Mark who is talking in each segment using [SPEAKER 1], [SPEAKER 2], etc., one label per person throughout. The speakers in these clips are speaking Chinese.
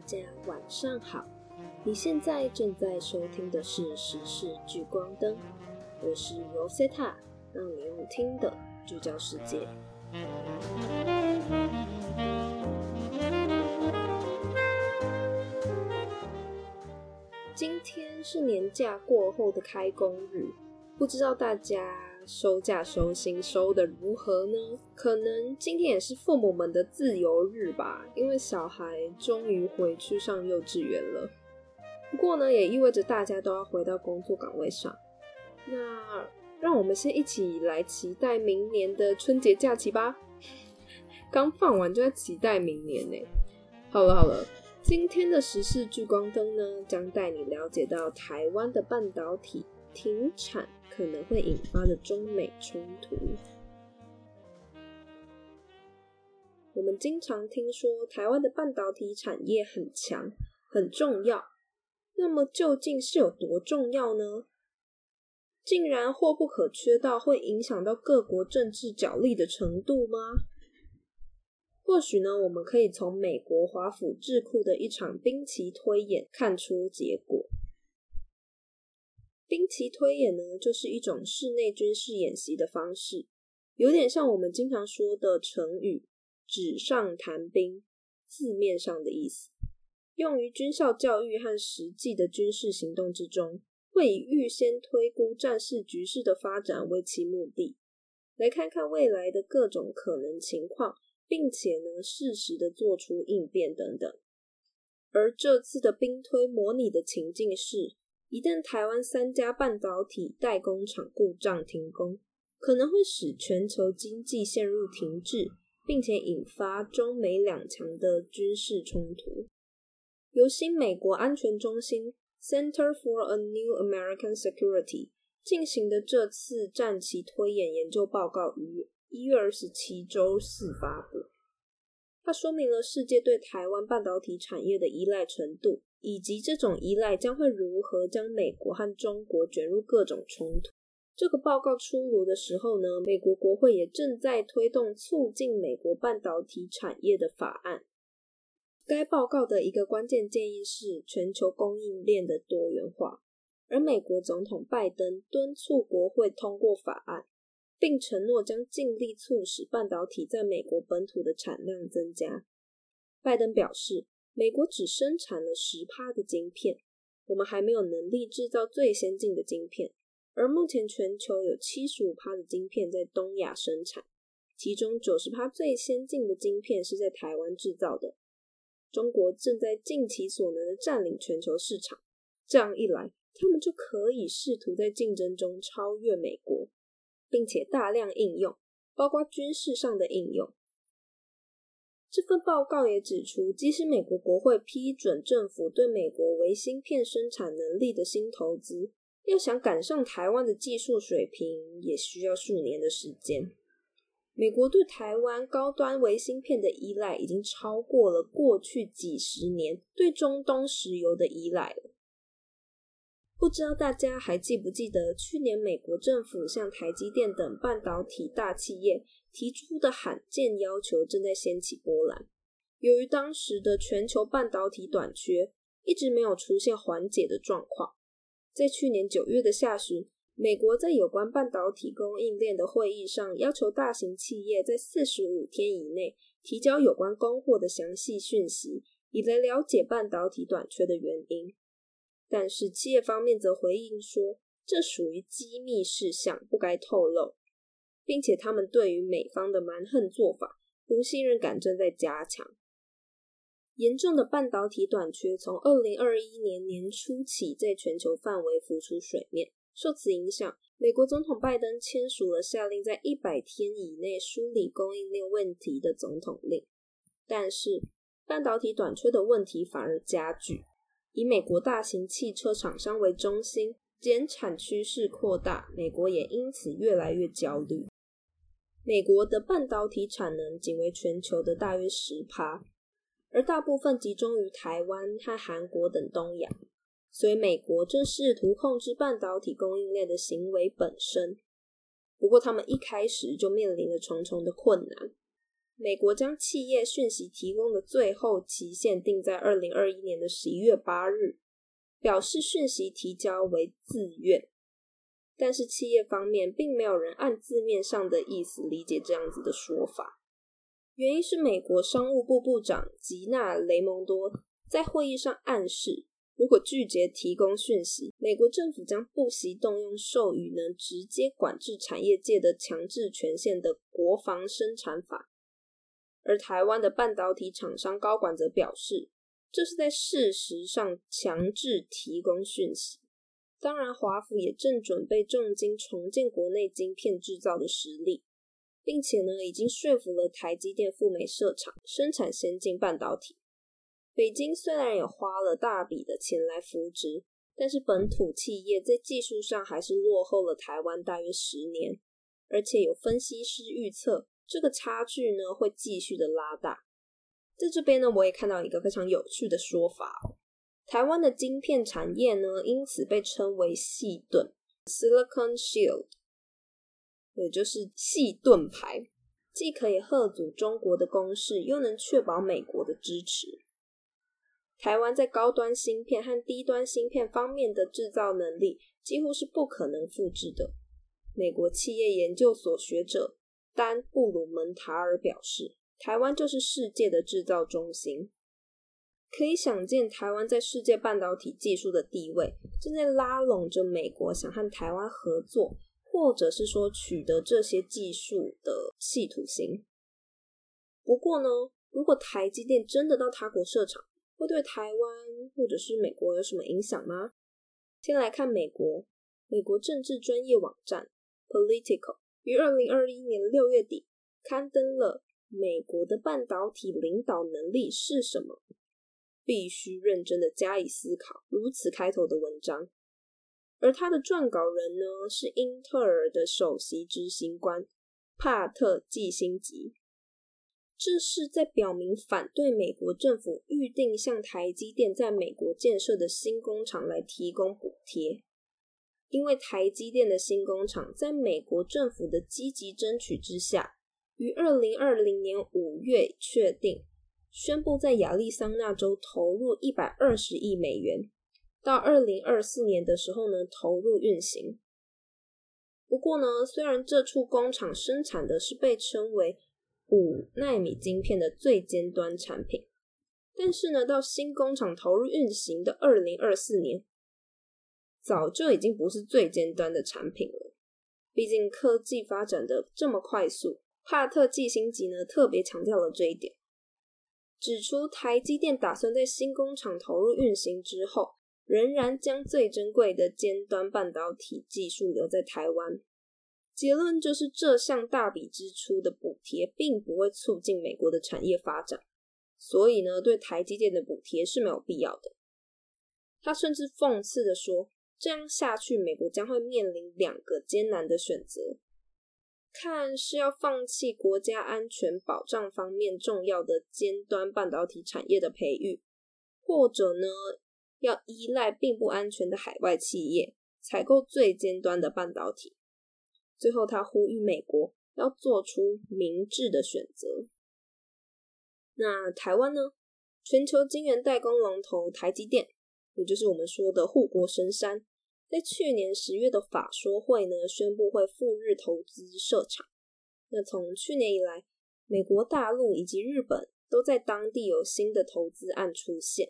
[SPEAKER 1] 大家晚上好，你现在正在收听的是《时事聚光灯》，我是 Rosetta，让你用听的聚焦世界。今天是年假过后的开工日，不知道大家。收假收心收的如何呢？可能今天也是父母们的自由日吧，因为小孩终于回去上幼稚园了。不过呢，也意味着大家都要回到工作岗位上。那让我们先一起来期待明年的春节假期吧。刚放完就在期待明年呢。好了好了，今天的时事聚光灯呢，将带你了解到台湾的半导体停产。可能会引发的中美冲突。我们经常听说台湾的半导体产业很强、很重要，那么究竟是有多重要呢？竟然货不可缺到会影响到各国政治角力的程度吗？或许呢，我们可以从美国华府智库的一场兵棋推演看出结果。兵棋推演呢，就是一种室内军事演习的方式，有点像我们经常说的成语“纸上谈兵”字面上的意思，用于军校教育和实际的军事行动之中，会以预先推估战事局势的发展为其目的，来看看未来的各种可能情况，并且呢适时的做出应变等等。而这次的兵推模拟的情境是。一旦台湾三家半导体代工厂故障停工，可能会使全球经济陷入停滞，并且引发中美两强的军事冲突。由新美国安全中心 （Center for a New American Security） 进行的这次战棋推演研究报告于一月二十七周四发布。它说明了世界对台湾半导体产业的依赖程度。以及这种依赖将会如何将美国和中国卷入各种冲突？这个报告出炉的时候呢，美国国会也正在推动促进美国半导体产业的法案。该报告的一个关键建议是全球供应链的多元化，而美国总统拜登敦促国会通过法案，并承诺将尽力促使半导体在美国本土的产量增加。拜登表示。美国只生产了十趴的晶片，我们还没有能力制造最先进的晶片。而目前全球有七十五趴的晶片在东亚生产，其中九十趴最先进的晶片是在台湾制造的。中国正在尽其所能的占领全球市场，这样一来，他们就可以试图在竞争中超越美国，并且大量应用，包括军事上的应用。这份报告也指出，即使美国国会批准政府对美国微芯片生产能力的新投资，要想赶上台湾的技术水平，也需要数年的时间。美国对台湾高端微芯片的依赖，已经超过了过去几十年对中东石油的依赖了。不知道大家还记不记得，去年美国政府向台积电等半导体大企业。提出的罕见要求正在掀起波澜。由于当时的全球半导体短缺一直没有出现缓解的状况，在去年九月的下旬，美国在有关半导体供应链的会议上，要求大型企业在四十五天以内提交有关供货的详细讯息，以来了解半导体短缺的原因。但是企业方面则回应说，这属于机密事项，不该透露。并且他们对于美方的蛮横做法，不信任感正在加强。严重的半导体短缺从二零二一年年初起在全球范围浮出水面。受此影响，美国总统拜登签署了下令在一百天以内梳理供应链问题的总统令。但是，半导体短缺的问题反而加剧。以美国大型汽车厂商为中心，减产趋势扩大，美国也因此越来越焦虑。美国的半导体产能仅为全球的大约十趴，而大部分集中于台湾和韩国等东亚，所以美国正试图控制半导体供应链的行为本身。不过，他们一开始就面临了重重的困难。美国将企业讯息提供的最后期限定在二零二一年的十一月八日，表示讯息提交为自愿。但是企业方面并没有人按字面上的意思理解这样子的说法，原因是美国商务部部长吉娜雷蒙多在会议上暗示，如果拒绝提供讯息，美国政府将不惜动用授予能直接管制产业界的强制权限的国防生产法。而台湾的半导体厂商高管则表示，这是在事实上强制提供讯息。当然，华府也正准备重金重建国内晶片制造的实力，并且呢，已经说服了台积电赴美设厂生产先进半导体。北京虽然也花了大笔的钱来扶植，但是本土企业在技术上还是落后了台湾大约十年，而且有分析师预测。这个差距呢会继续的拉大，在这边呢我也看到一个非常有趣的说法，台湾的晶片产业呢因此被称为细盾 （Silicon Shield），也就是细盾牌，既可以贺阻中国的攻势，又能确保美国的支持。台湾在高端芯片和低端芯片方面的制造能力几乎是不可能复制的。美国企业研究所学者。丹布鲁门塔尔表示，台湾就是世界的制造中心。可以想见，台湾在世界半导体技术的地位，正在拉拢着美国想和台湾合作，或者是说取得这些技术的企图心。不过呢，如果台积电真的到他国设厂，会对台湾或者是美国有什么影响吗？先来看美国，美国政治专业网站 Political。于二零二一年六月底刊登了《美国的半导体领导能力是什么？必须认真的加以思考》如此开头的文章。而他的撰稿人呢，是英特尔的首席执行官帕特季辛吉。这是在表明反对美国政府预定向台积电在美国建设的新工厂来提供补贴。因为台积电的新工厂在美国政府的积极争取之下，于二零二零年五月确定宣布在亚利桑那州投入一百二十亿美元，到二零二四年的时候呢投入运行。不过呢，虽然这处工厂生产的是被称为五纳米晶片的最尖端产品，但是呢，到新工厂投入运行的二零二四年。早就已经不是最尖端的产品了。毕竟科技发展的这么快速，帕特季星级呢特别强调了这一点，指出台积电打算在新工厂投入运行之后，仍然将最珍贵的尖端半导体技术留在台湾。结论就是这项大笔支出的补贴并不会促进美国的产业发展，所以呢，对台积电的补贴是没有必要的。他甚至讽刺的说。这样下去，美国将会面临两个艰难的选择：看是要放弃国家安全保障方面重要的尖端半导体产业的培育，或者呢，要依赖并不安全的海外企业采购最尖端的半导体。最后，他呼吁美国要做出明智的选择。那台湾呢？全球晶圆代工龙头台积电，也就是我们说的护国神山。在去年十月的法说会呢，宣布会赴日投资设厂。那从去年以来，美国大陆以及日本都在当地有新的投资案出现，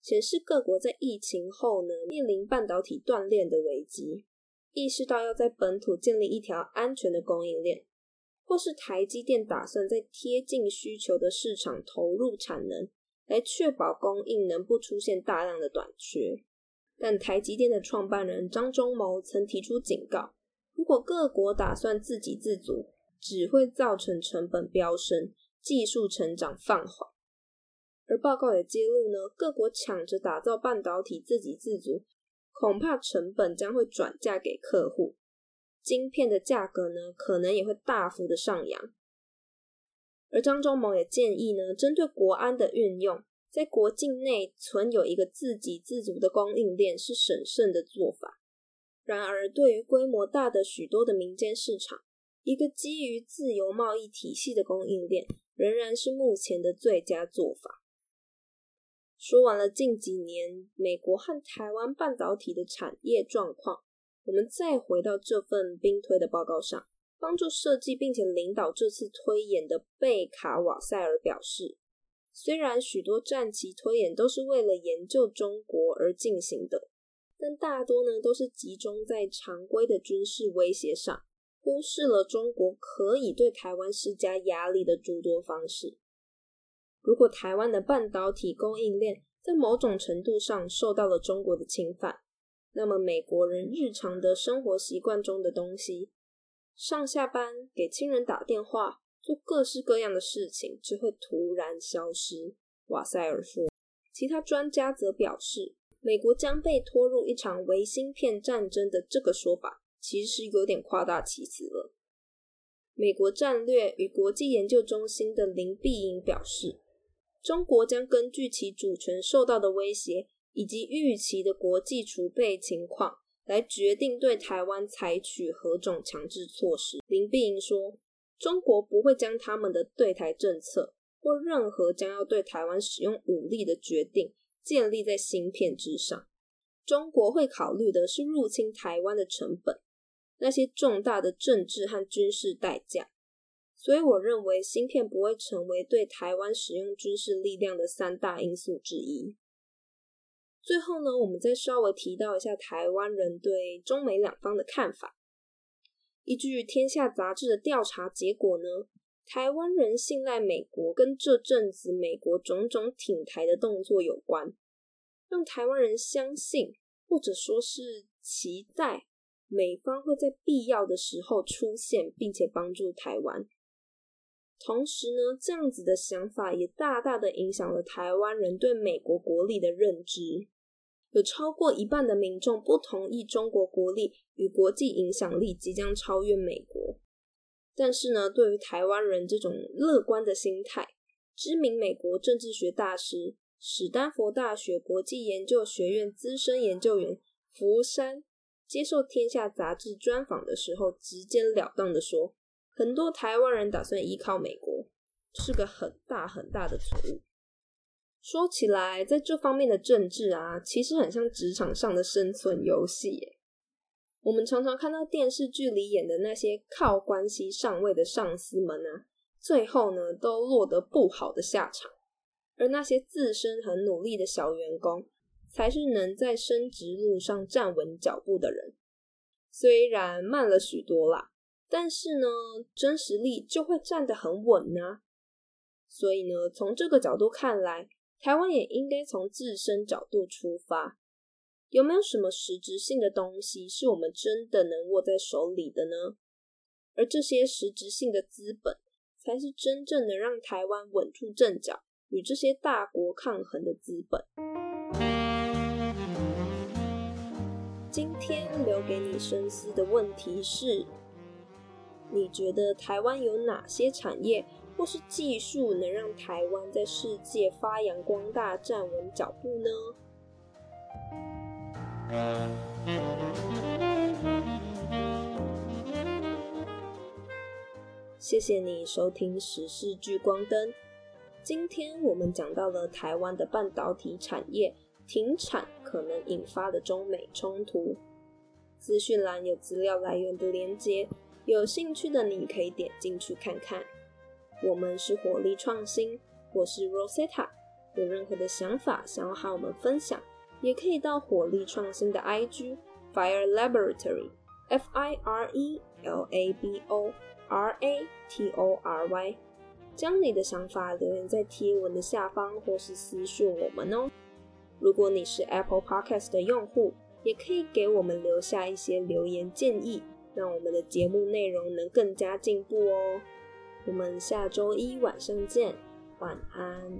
[SPEAKER 1] 显示各国在疫情后呢，面临半导体断裂的危机，意识到要在本土建立一条安全的供应链，或是台积电打算在贴近需求的市场投入产能，来确保供应能不出现大量的短缺。但台积电的创办人张忠谋曾提出警告：如果各国打算自给自足，只会造成成本飙升、技术成长放缓。而报告也揭露呢，各国抢着打造半导体自给自足，恐怕成本将会转嫁给客户，晶片的价格呢，可能也会大幅的上扬。而张忠谋也建议呢，针对国安的运用。在国境内存有一个自给自足的供应链是审慎的做法。然而，对于规模大的许多的民间市场，一个基于自由贸易体系的供应链仍然是目前的最佳做法。说完了近几年美国和台湾半导体的产业状况，我们再回到这份兵推的报告上。帮助设计并且领导这次推演的贝卡瓦塞尔表示，虽然许多战棋推演都是为了研究中国而进行的，但大多呢都是集中在常规的军事威胁上，忽视了中国可以对台湾施加压力的诸多方式。如果台湾的半导体供应链在某种程度上受到了中国的侵犯，那么美国人日常的生活习惯中的东西。上下班、给亲人打电话、做各式各样的事情，只会突然消失。瓦塞尔说。其他专家则表示，美国将被拖入一场微芯片战争的这个说法，其实有点夸大其词了。美国战略与国际研究中心的林碧莹表示，中国将根据其主权受到的威胁以及预期的国际储备情况。来决定对台湾采取何种强制措施。林碧莹说：“中国不会将他们的对台政策或任何将要对台湾使用武力的决定建立在芯片之上。中国会考虑的是入侵台湾的成本，那些重大的政治和军事代价。所以，我认为芯片不会成为对台湾使用军事力量的三大因素之一。”最后呢，我们再稍微提到一下台湾人对中美两方的看法。依据《天下》杂志的调查结果呢，台湾人信赖美国，跟这阵子美国种种挺台的动作有关，让台湾人相信，或者说是期待美方会在必要的时候出现，并且帮助台湾。同时呢，这样子的想法也大大的影响了台湾人对美国国力的认知。有超过一半的民众不同意中国国力与国际影响力即将超越美国。但是呢，对于台湾人这种乐观的心态，知名美国政治学大师、史丹佛大学国际研究学院资深研究员福山接受《天下》杂志专访的时候，直截了当的说。很多台湾人打算依靠美国，是个很大很大的错误。说起来，在这方面的政治啊，其实很像职场上的生存游戏。我们常常看到电视剧里演的那些靠关系上位的上司们啊，最后呢都落得不好的下场，而那些自身很努力的小员工，才是能在升职路上站稳脚步的人。虽然慢了许多啦。但是呢，真实力就会站得很稳呢。所以呢，从这个角度看来，台湾也应该从自身角度出发，有没有什么实质性的东西是我们真的能握在手里的呢？而这些实质性的资本，才是真正能让台湾稳住阵脚，与这些大国抗衡的资本。今天留给你深思的问题是。你觉得台湾有哪些产业或是技术能让台湾在世界发扬光大、站稳脚步呢？谢谢你收听《时事聚光灯》。今天我们讲到了台湾的半导体产业停产可能引发的中美冲突。资讯栏有资料来源的连接。有兴趣的你可以点进去看看。我们是火力创新，我是 Rosetta。有任何的想法想要和我们分享，也可以到火力创新的 IG Fire Laboratory，F I R E L A B O R A T O R Y，将你的想法留言在贴文的下方，或是私讯我们哦。如果你是 Apple Podcast 的用户，也可以给我们留下一些留言建议。让我们的节目内容能更加进步哦！我们下周一晚上见，晚安。